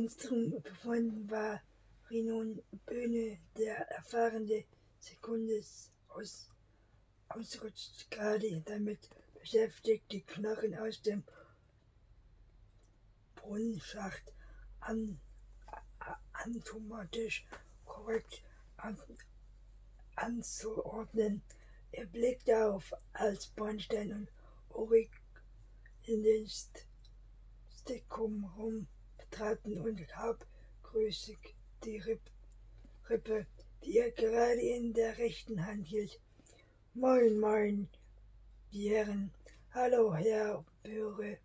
Instrument gefunden war Rinon Böhne, der erfahrene Sekundis aus, ausrutscht gerade damit beschäftigt, die Knochen aus dem Brunnenschacht an, antomatisch korrekt an, anzuordnen. Er blickte auf, als Bornstein und Ulrich in den Stickum rum betraten und habgrüßig die Ripp, Rippe, die er gerade in der rechten Hand hielt. Moin, moin, die Herren. Hallo, Herr Böhre,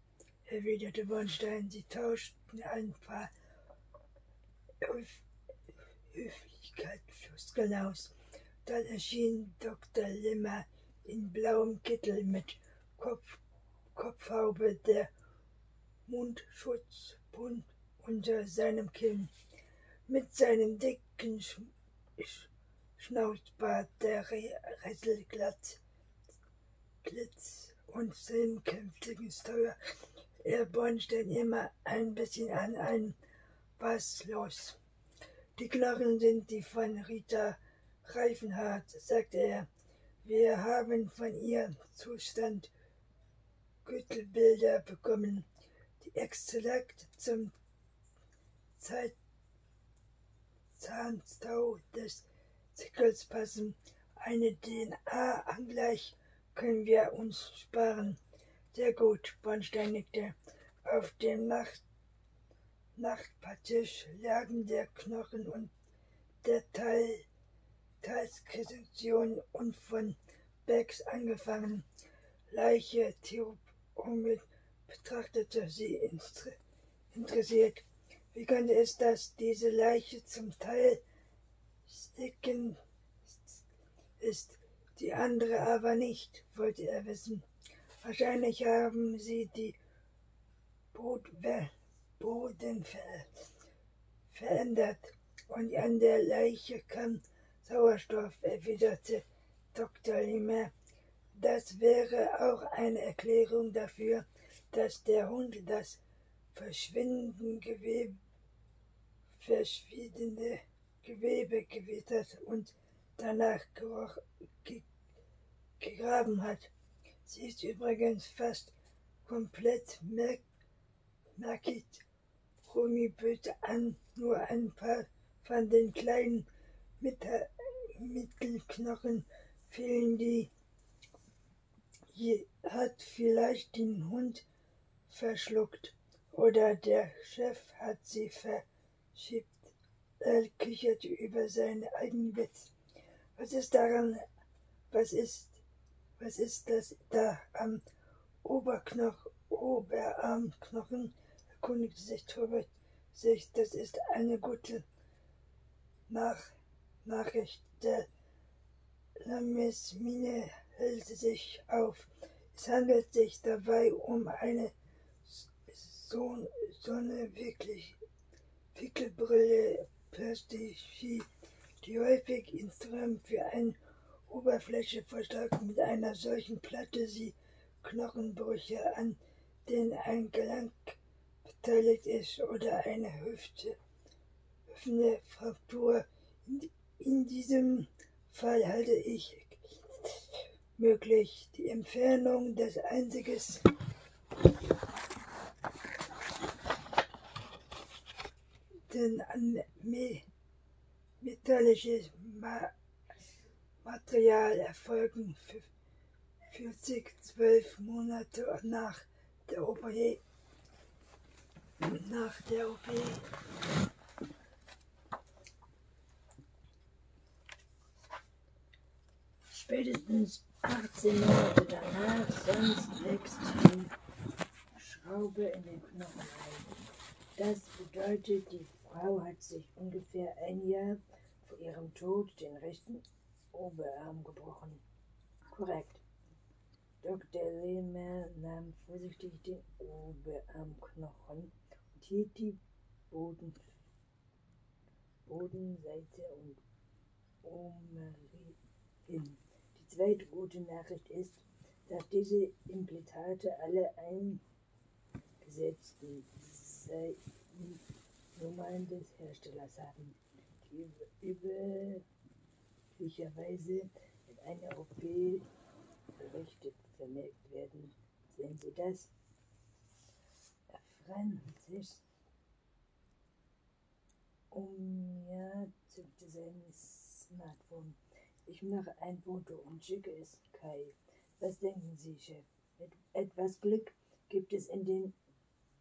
erwiderte Bornstein. Sie tauschten ein paar Höf Höflichkeitsfloskeln aus. Dann erschien Dr. Limmer in blauem Kittel mit Kopf, Kopfhaube, der Mundschutz bunt unter seinem Kinn. Mit seinem dicken Sch Sch Schnauzbart, der Rettelglatz Glitz und seinem kräftigen Steuer. Er Bornstein immer ein bisschen an ein Was los? Die Knochen sind die von Rita Reifenhardt, sagte er. Wir haben von ihr Zustand Gürtelbilder bekommen, die exakt zum Zahnstau des Zickels passen. Eine DNA-Angleich können wir uns sparen. Sehr gut, Bornstein nickte. Auf dem Nacht Nachtpartisch lagen der Knochen und der Teil Teilskredition und von Becks angefangen. Leiche Theomit betrachtete sie interessiert. Wie könnte es, dass diese Leiche zum Teil sticken ist, die andere aber nicht, wollte er wissen. Wahrscheinlich haben sie die Boden ver verändert und an der Leiche kam Sauerstoff, erwiderte Dr. Limer. Das wäre auch eine Erklärung dafür, dass der Hund das verschwindende Gewebe, verschwiegende Gewebe gewittert und danach gegraben hat. Sie ist übrigens fast komplett nackig. Rumi böte an, nur ein paar von den kleinen Mittelknochen fehlen die. Hat vielleicht den Hund verschluckt oder der Chef hat sie verschiebt. Er kicherte über seinen eigenen Witz. Was ist daran, was ist, was ist das da am Oberknochen, Oberarmknochen? erkundigte sich Torbert sich. Das ist eine gute Nach Nachricht. Der Lames Mine hält sich auf. Es handelt sich dabei um eine so, so eine wirklich Wickelbrille Plastik die häufig Instrument für eine Oberfläche verstärkt mit einer solchen Platte sie Knochenbrüche, an denen ein Gelenk beteiligt ist oder eine Hüfte, Hüftfraktur. In, in diesem Fall halte ich möglich die Entfernung des einziges denn an metallisches Material erfolgen 40, 12 Monate nach der OP. Nach der OP. Spätestens 18 Monate danach, sonst wächst die Schraube in den Knochen ein. Das bedeutet, die Frau hat sich ungefähr ein Jahr vor ihrem Tod den rechten Oberarm gebrochen. Korrekt. Dr. Lehmer nahm vorsichtig den Oberarmknochen und hielt die Boden, Bodenseite und Omerie hin. Die zweite gute Nachricht ist, dass diese Implantate alle eingesetzt Nummern des Herstellers haben, die üblicherweise in einer OP berichtet vermerkt werden. Sehen Sie das? Francis Omnia zückte sein Smartphone. Ich mache ein Foto und schicke es Kai. Was denken Sie, Chef? Mit etwas Glück gibt es in den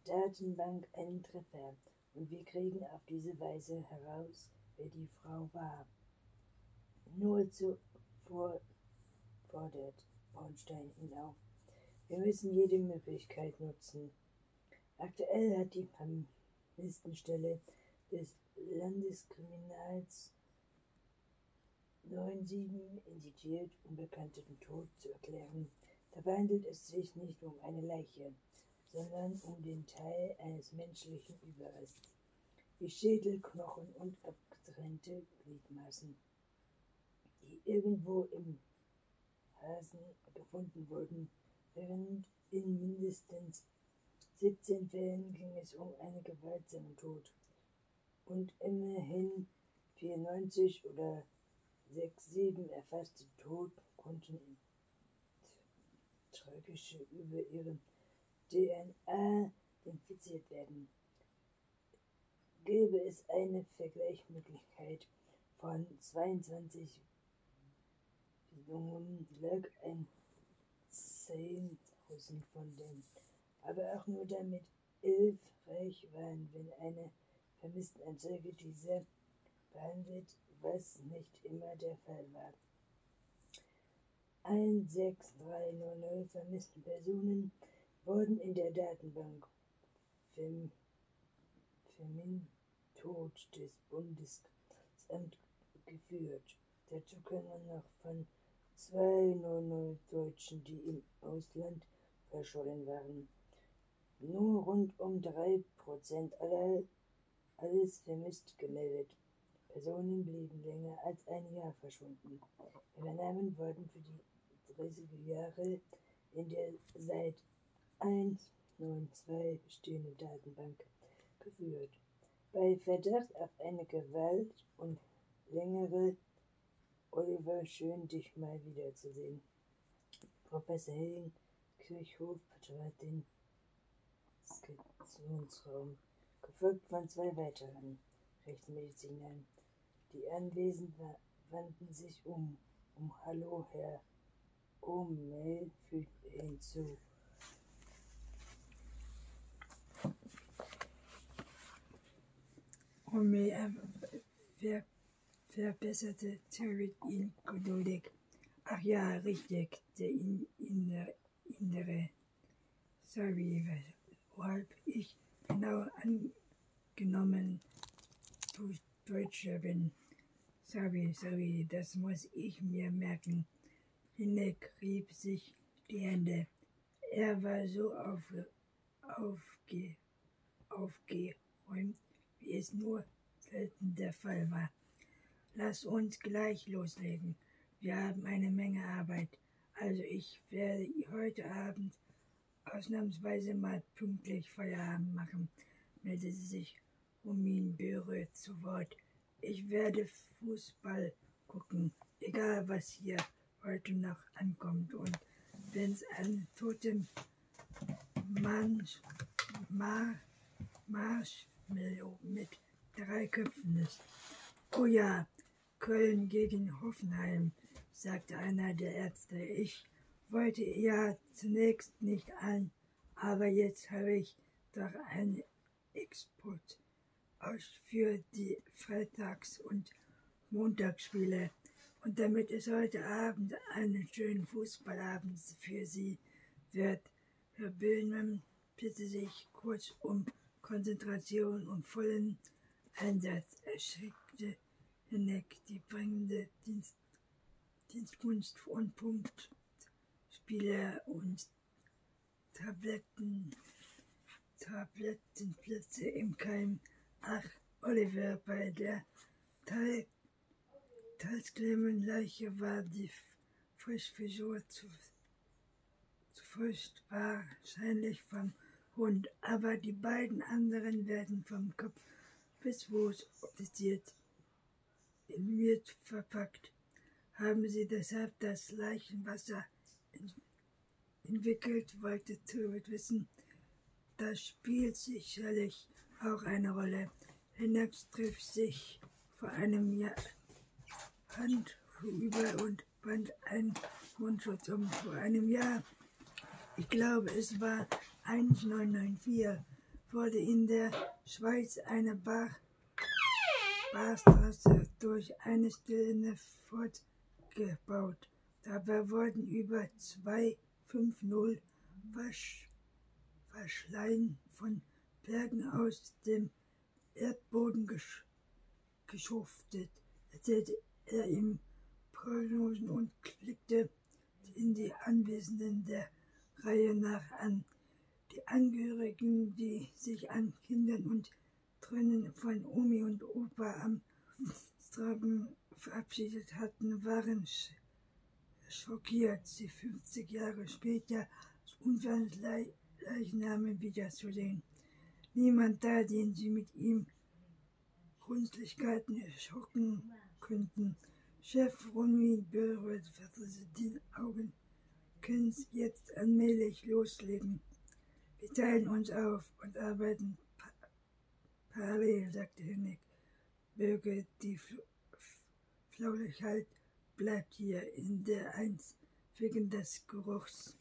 Datenbank einen Treffer und wir kriegen auf diese Weise heraus, wer die Frau war. Nur zu vor, fordert Bornstein ihn auf. Wir müssen jede Möglichkeit nutzen. Aktuell hat die Vermisstenstelle des Landeskriminals 9-7 indiziert, unbekannten Tod zu erklären. Dabei handelt es sich nicht um eine Leiche, sondern um den Teil eines menschlichen Überrests, wie Schädel, Knochen und abgetrennte Gliedmaßen, die irgendwo im Hasen gefunden wurden, während in mindestens 17 Fällen ging es um einen gewaltsamen Tod. Und immerhin 94 oder 6-7 erfasste Tod konnten tragische über ihre DNA infiziert werden. Gäbe es eine Vergleichsmöglichkeit von 22 Bildungen, lag ein Zehntausend von denen, aber auch nur damit elf reich waren, wenn eine Vermisstenanzeige diese behandelt, was nicht immer der Fall war. 16300 vermissten Personen wurden in der Datenbank Fem Tod des Bundesamts geführt. Dazu kann man noch von 200 Deutschen, die im Ausland verschollen waren. Nur rund um 3% aller alles vermisst gemeldet. Personen blieben länger als ein Jahr verschwunden. Ihre Namen wurden für die 30er Jahre in der seit 192 bestehenden Datenbank geführt. Bei Verdacht auf eine Gewalt und längere Oliver, schön dich mal wiederzusehen. Professor Helen Kirchhoff betrat den Skizzionsraum, gefolgt von zwei weiteren Rechtsmedizinern. Die Anwesenden wandten sich um. Um Hallo, Herr O'Mell, fügte er hinzu. O'Mell ver verbesserte Terry ihn geduldig. Ach ja, richtig, der in, innere, innere. Sorry, weshalb ich genau angenommen Deutscher bin. Sorry, sorry, das muss ich mir merken. Hineck rieb sich die Hände. Er war so aufge, aufge, aufgeräumt, wie es nur selten der Fall war. Lass uns gleich loslegen. Wir haben eine Menge Arbeit. Also ich werde heute Abend ausnahmsweise mal pünktlich Feierabend machen, meldete sich Romin berührt zu Wort. Ich werde Fußball gucken, egal was hier heute noch ankommt. Und wenn es ein totem Marsch, Mar, Marshmallow mit drei Köpfen ist. Oh ja, Köln gegen Hoffenheim, sagte einer der Ärzte. Ich wollte ja zunächst nicht an, aber jetzt habe ich doch einen Export für die Freitags- und Montagsspiele. Und damit es heute Abend einen schönen Fußballabend für Sie wird, Herr Böhmann bitte sich kurz um Konzentration und vollen Einsatz. Er schickte Henneck die bringende Dienst, Dienstkunst und Punktspiele und Tabletten, Tablettenplätze im Keim Ach, Oliver, bei der Teil, Leiche war die Frischfrisur zu, zu frisch, wahrscheinlich vom Hund, aber die beiden anderen werden vom Kopf bis offiziert in wird verpackt. Haben sie deshalb das Leichenwasser entwickelt, wollte Turret wissen. Das spielt sicherlich auch eine Rolle. Lennox trifft sich vor einem Jahr Hand über und band einen Mundschutz um. Vor einem Jahr, ich glaube es war 1994, wurde in der Schweiz eine Bar Barstraße durch eine stillende fortgebaut. Dabei wurden über 250 Wasch Verschleien von Bergen aus dem Erdboden gesch geschuftet, erzählte er im Prognosen und blickte in die Anwesenden der Reihe nach an. Die Angehörigen, die sich an Kindern und Trennen von Omi und Opa am Straben verabschiedet hatten, waren schockiert, sie 50 Jahre später als Unfallleichname wiederzusehen. Niemand da, den sie mit ihm Kunstlichkeiten schocken könnten. Chef Romy berührt die Augen, können jetzt allmählich loslegen. Wir teilen uns auf und arbeiten parallel, sagte Hennig. Bürger, die Flaulichkeit bleibt hier in der Eins wegen des Geruchs.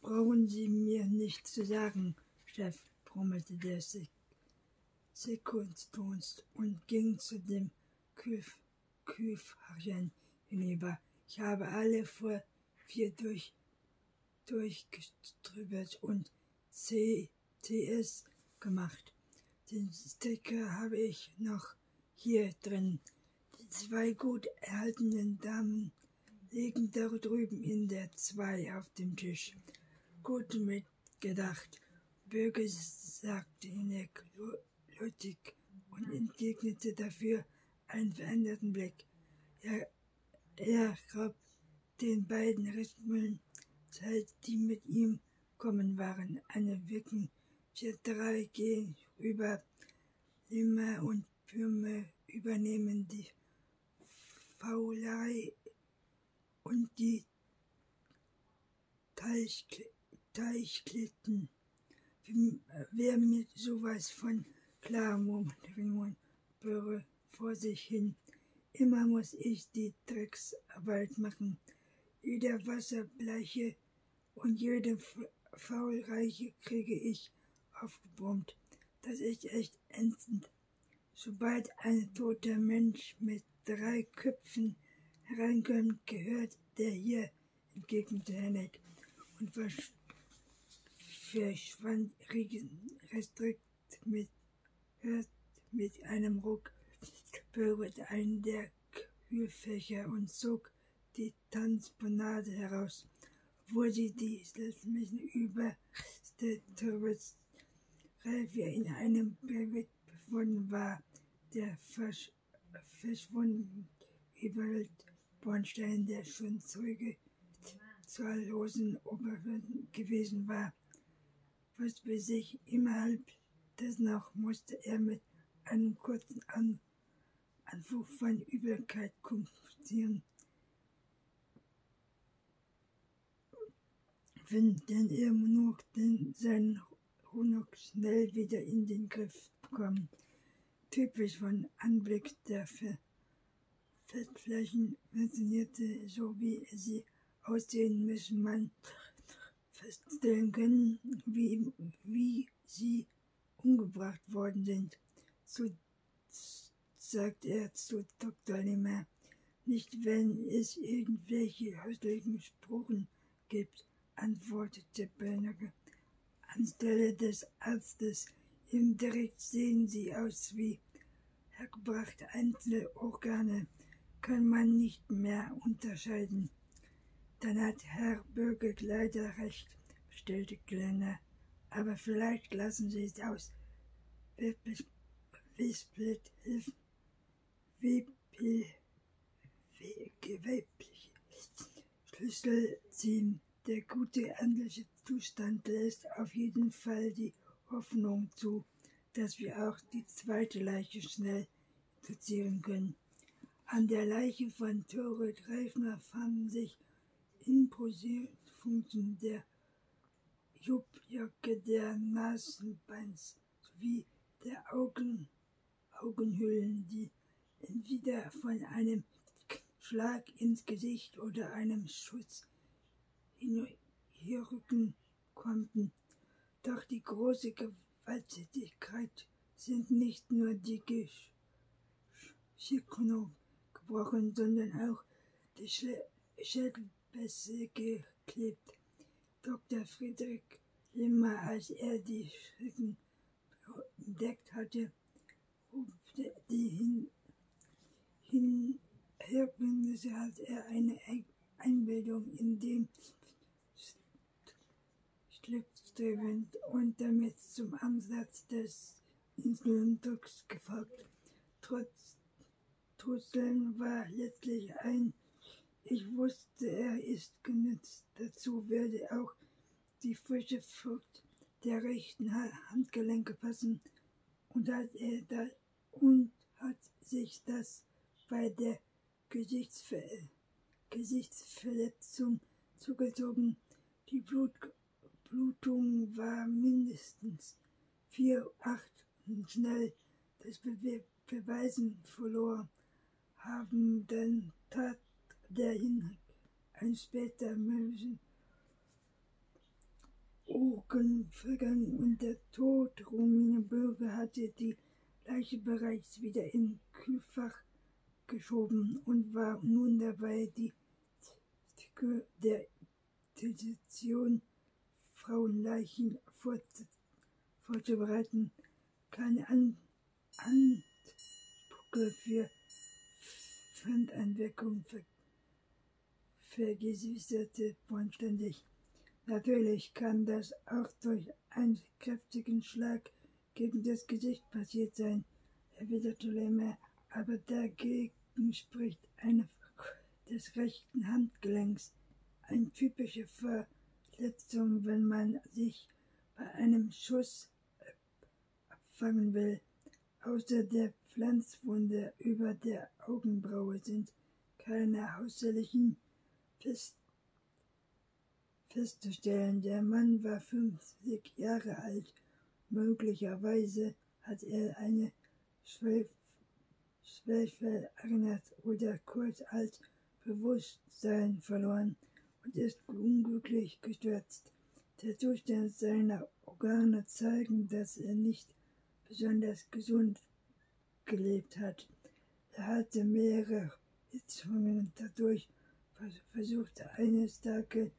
Brauchen Sie mir nicht zu sagen, Chef, brummelte der Sekundstons und ging zu dem Küf Küfharchen hinüber. Ich habe alle vor vier durch, durchgestrübert und CTS gemacht. Den Sticker habe ich noch hier drin. Die zwei gut erhaltenen Damen liegen da drüben in der zwei auf dem Tisch. Gut mitgedacht. Bürger sagte Inek Lüttig und entgegnete dafür einen veränderten Blick. Er, er gab den beiden Rhythmen Zeit, die mit ihm kommen waren. Eine Wirken für drei gehen über Limmer und Pürme übernehmen die Faulei und die Teichklitten. Wer mit sowas von klar, murmelte Raymond Böhre vor sich hin. Immer muss ich die Drecksarbeit machen. Jeder Wasserbleiche und jede Faulreiche kriege ich aufgebrummt. Das ist echt ätzend. Sobald ein toter Mensch mit drei Köpfen hereinkommt, gehört der hier, entgegnete Hennig und verschwand restrikt mit, mit einem Ruck, berührte einen der Kühlfächer und zog die Tanzpanade heraus, obwohl sie die letztlichen Überreste Torres Revier in einem Bericht befunden war, der versch verschwunden überhüllt Bornstein, der schon Zeuge zahllosen Oberwürden gewesen war. Was bei sich innerhalb des noch musste er mit einem kurzen An Anflug von Übelkeit kommunizieren. Wenn denn er nur den, seinen Hunok schnell wieder in den Griff bekommen. Typisch von Anblick der Fettflächen funktionierte so wie sie aussehen, müssen man feststellen können, wie, wie sie umgebracht worden sind. So sagt er zu Dr. Limmer. Nicht, wenn es irgendwelche häuslichen Spuren gibt, antwortete Bernacke. Anstelle des Arztes im Direkt sehen sie aus wie hergebrachte Einzelorgane, kann man nicht mehr unterscheiden. Dann hat Herr Bürger leider recht, stellte Glenner. Aber vielleicht lassen Sie es aus. Wispelt hilft gewebliche Schlüssel ziehen. Der gute ähnliche Zustand lässt auf jeden Fall die Hoffnung zu, dass wir auch die zweite Leiche schnell fixieren können. An der Leiche von Tore Greifner fanden sich Imposierfunken der Juppjacke der Nasenbeins sowie der Augen, Augenhöhlen, die entweder von einem Schlag ins Gesicht oder einem Schuss hierrücken konnten. Doch die große Gewalttätigkeit sind nicht nur die Schickknochen gebrochen, sondern auch die Schädelpässe geklebt. Dr. Friedrich Limmer, als er die Schrecken entdeckt hatte, die hin, hin hat er eine Einbildung in dem Schlüpfstrebend und damit zum Ansatz des Insulindrucks gefolgt. Trotz Trotzdem war letztlich ein Ich wusste, er ist genützt. Dazu würde auch die frische Frucht der rechten Handgelenke passen und hat er da und hat sich das bei der Gesichtsver Gesichtsverletzung zugezogen. Die Blut Blutung war mindestens vier, acht und schnell das Be Beweisen verlor, haben dann tat der hin ein später Menschen Ohren vergangen und der Tod Romine Bürger hatte die Bereits wieder in Kühlfach geschoben und war nun dabei, die der Petition Frauenleichen vorzubereiten. Keine An für Fremdeinwirkung ver vergesüßerte vollständig. Natürlich kann das auch durch einen kräftigen Schlag gegen das Gesicht passiert sein, erwiderte Lemmer, aber dagegen spricht eine des rechten Handgelenks, eine typische Verletzung, wenn man sich bei einem Schuss abfangen will. Außer der Pflanzwunde über der Augenbraue sind keine hausherrlichen fest festzustellen. Der Mann war 50 Jahre alt. Möglicherweise hat er eine Schwelf Schwäche erinnert oder kurz als Bewusstsein verloren und ist unglücklich gestürzt. Der Zustand seiner Organe zeigen, dass er nicht besonders gesund gelebt hat. Er hatte mehrere Hitzungen und dadurch versuchte eine starke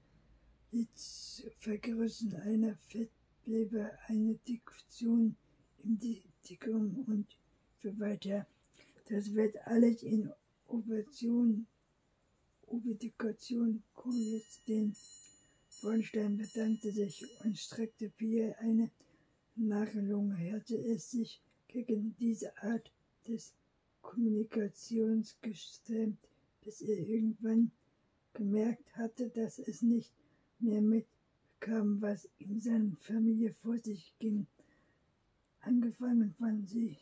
Hitz vergrößern einer Fettleber, eine Diktion im Dickrum und so weiter. Das wird alles in Ovation, Obedikation den Bornstein bedankte sich und streckte Pierre eine Nachlunge. Hatte es sich gegen diese Art des Kommunikations gestremt, bis er irgendwann gemerkt hatte, dass es nicht mehr mitkam, was in seiner Familie vor sich ging. Angefangen von sich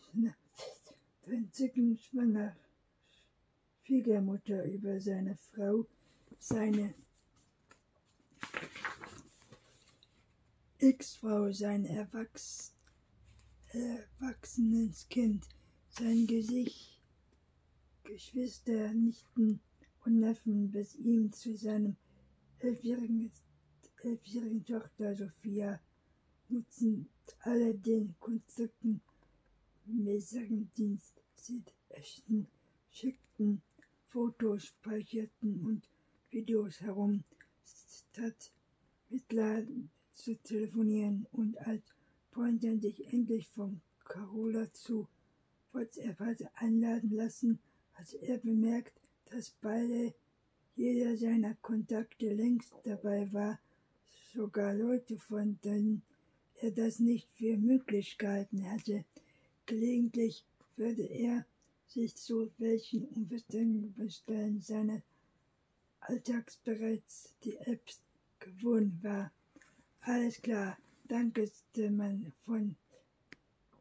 entzücken schwanger Schwiegermutter über seine Frau, seine Ex-Frau, sein Erwachs erwachsenes Kind, sein Gesicht, Geschwister, Nichten und Neffen bis ihm zu seinem elfjährigen, elfjährigen Tochter Sophia nutzen alle den Konstrukten sie echten, schickten Fotos, speicherten und Videos herum, statt mit Laden zu telefonieren und als Pointer sich endlich von Carola zu WhatsApp hatte einladen lassen, hat er bemerkt, dass beide jeder seiner Kontakte längst dabei war, sogar Leute, von denen er das nicht für Möglichkeiten hatte. Gelegentlich würde er sich zu welchen Umständen seines Alltags bereits die Apps gewohnt war. Alles klar, dankeste man von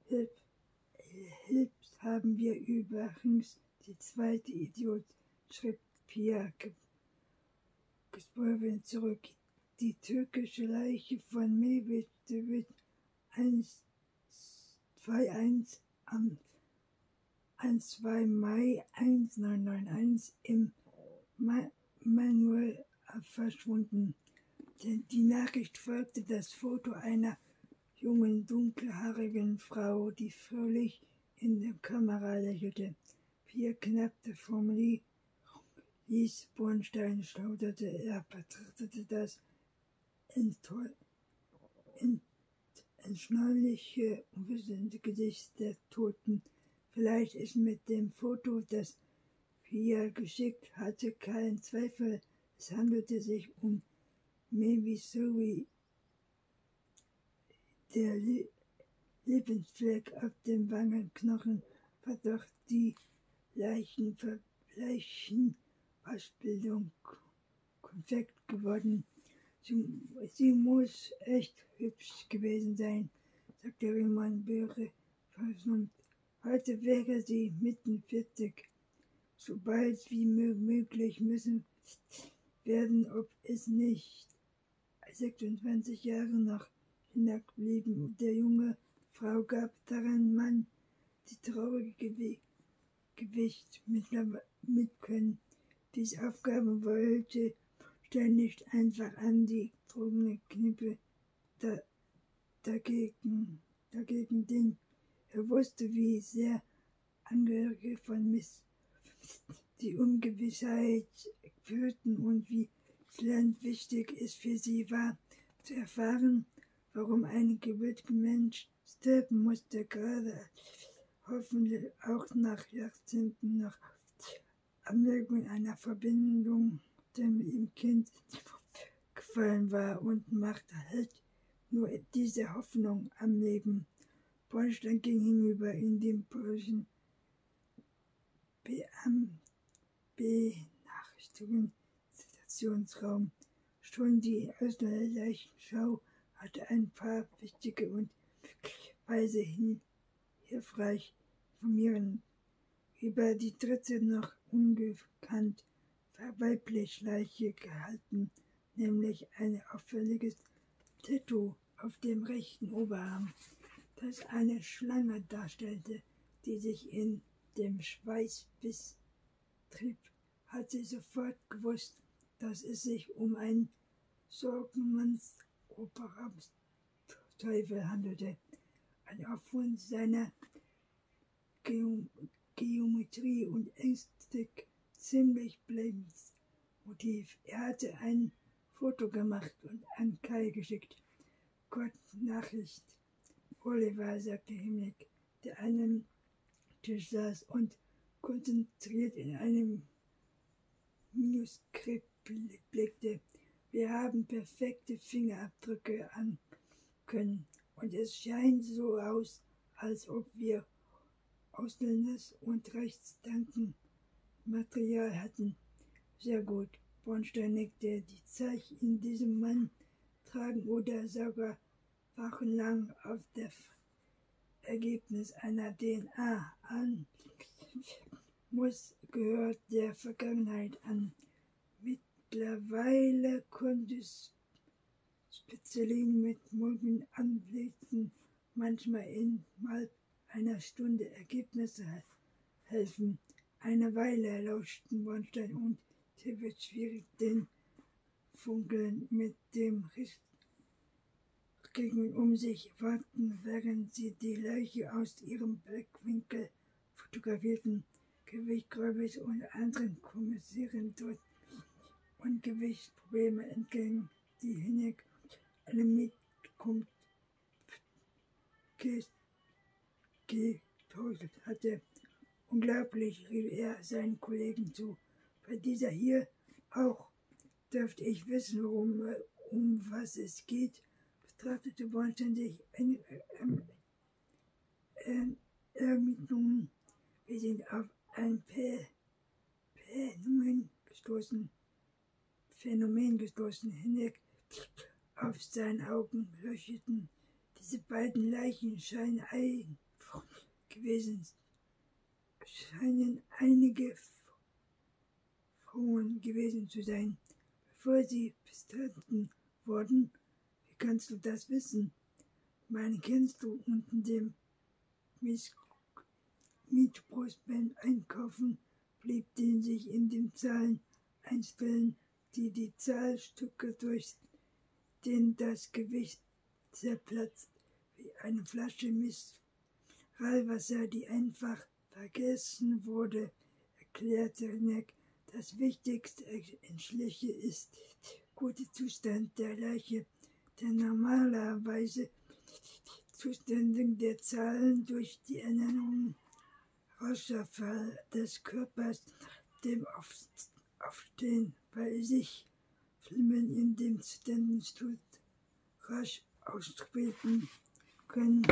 Hilf, Hilf haben wir übrigens die zweite Idiot, schrieb Pia gesprochen zurück. Die türkische Leiche von Mehmet wird 121 am 1, Mai 1991 im Manuel verschwunden. Die Nachricht folgte das Foto einer jungen, dunkelhaarigen Frau, die fröhlich in der Kamera lächelte. Vier knappte Formel ließ Bornstein schauderte. Er betrachtete das entschnauliche und wissende Gesicht der Toten. Vielleicht ist mit dem Foto, das Pia geschickt hatte, kein Zweifel. Es handelte sich um Mevisui. Der Lebensfleck auf dem Wangenknochen war doch die Leichenver Leichenwaschbildung konfekt geworden. Sie, muss echt hübsch gewesen sein, sagte Riemann Böhre versummt. Heute wäre sie mitten 40. So bald wie möglich müssen werden, ob es nicht 26 Jahre nach hinabblieben. Der junge Frau gab daran Mann die traurige Gewicht mit können. Diese Aufgabe wollte ständig einfach an die trogene Knippe da, dagegen, dagegen den. Er wusste, wie sehr Angehörige von Miss die Ungewissheit führten und wie Land wichtig es für sie war, zu erfahren, warum ein gewilliger Mensch sterben musste, gerade hoffentlich auch nach Jahrzehnten nach Anlegung einer Verbindung, dem ihm Kind gefallen war und machte halt nur diese Hoffnung am Leben. Bornstein ging hinüber in den polnischen Benachrichtigungen Stationsraum. Schon die Leichenschau hatte ein paar wichtige und möglicherweise hilfreich informieren über die dritte noch ungekannt weibliche Leiche gehalten, nämlich ein auffälliges Tattoo auf dem rechten Oberarm, das eine Schlange darstellte, die sich in dem Schweißbiss trieb, hat sie sofort gewusst, dass es sich um ein Sorgenmanns Teufel handelte. Ein Aufgrund seiner Geometrie und Ästhetik ziemlich blindes Motiv. Er hatte ein Foto gemacht und an Kai geschickt. Gott, Nachricht. Oliver, sagte Himmlick, der an einem Tisch saß und konzentriert in einem Manuskript blickte. Wir haben perfekte Fingerabdrücke an können und es scheint so aus, als ob wir Ausländes und Rechtsdankenmaterial hatten. Sehr gut. Bornstein nickte. Die Zeichen in diesem Mann tragen oder sogar wochenlang auf das Ergebnis einer DNA an. Muss gehört der Vergangenheit an. Mittlerweile konnte Spezialisten mit multigen Anblicken manchmal innerhalb einer Stunde Ergebnisse helfen. Eine Weile lauschten Bornstein und Tibbet schwierig den Funkeln mit dem Regen um sich warten, während sie die Leiche aus ihrem Blickwinkel fotografierten. Gewichtgräubes und anderen Kommissären dort und Gewichtsprobleme entgegen, die Hinek eine Mitkunft getäuscht hatte. Unglaublich, rief er seinen Kollegen zu. Bei dieser hier auch dürfte ich wissen, worum, um was es geht, betrachtete Bornstein sich Ermittlungen. Wir sind auf ein Phänomen gestoßen, Phänomen gestoßen, hinweg auf seinen Augen leuchteten Diese beiden Leichen scheinen ein gewesen, scheinen einige Frauen gewesen zu sein, bevor sie bestritten wurden. Wie kannst du das wissen? Meine kennst du unter dem Mietbrustband einkaufen, blieb den sich in den Zahlen einstellen, die die Zahlstücke durch den das Gewicht zerplatzt, wie eine Flasche Mineralwasser, die einfach vergessen wurde, erklärte Neck. Das wichtigste Entschliche ist der gute Zustand der Leiche, der normalerweise Zustände der Zahlen durch die Ernennung rascher Fall des Körpers dem Aufstehen bei sich Filmen in dem Zustand rasch austreten können.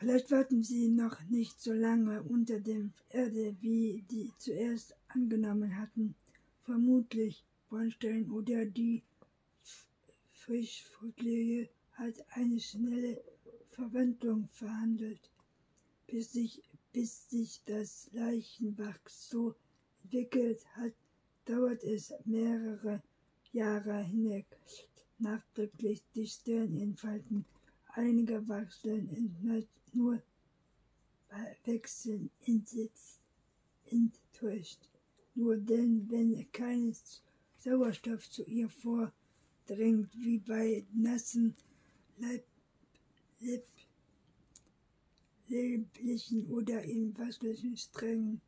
Vielleicht warten sie noch nicht so lange unter der Erde, wie die zuerst angenommen hatten. Vermutlich Bornstein oder die Frischvorschläge hat eine schnelle Verwandlung verhandelt, bis sich, bis sich das Leichenwachs so entwickelt hat, dauert es mehrere Jahre hinweg. Nachträglich die Stirninfalten einiger wachsen nur bei Wechseln enttäuscht. Nur denn, wenn kein Sauerstoff zu ihr vordringt, wie bei nassen Leib, Leib, Leblichen oder in wasserlichen Strängen,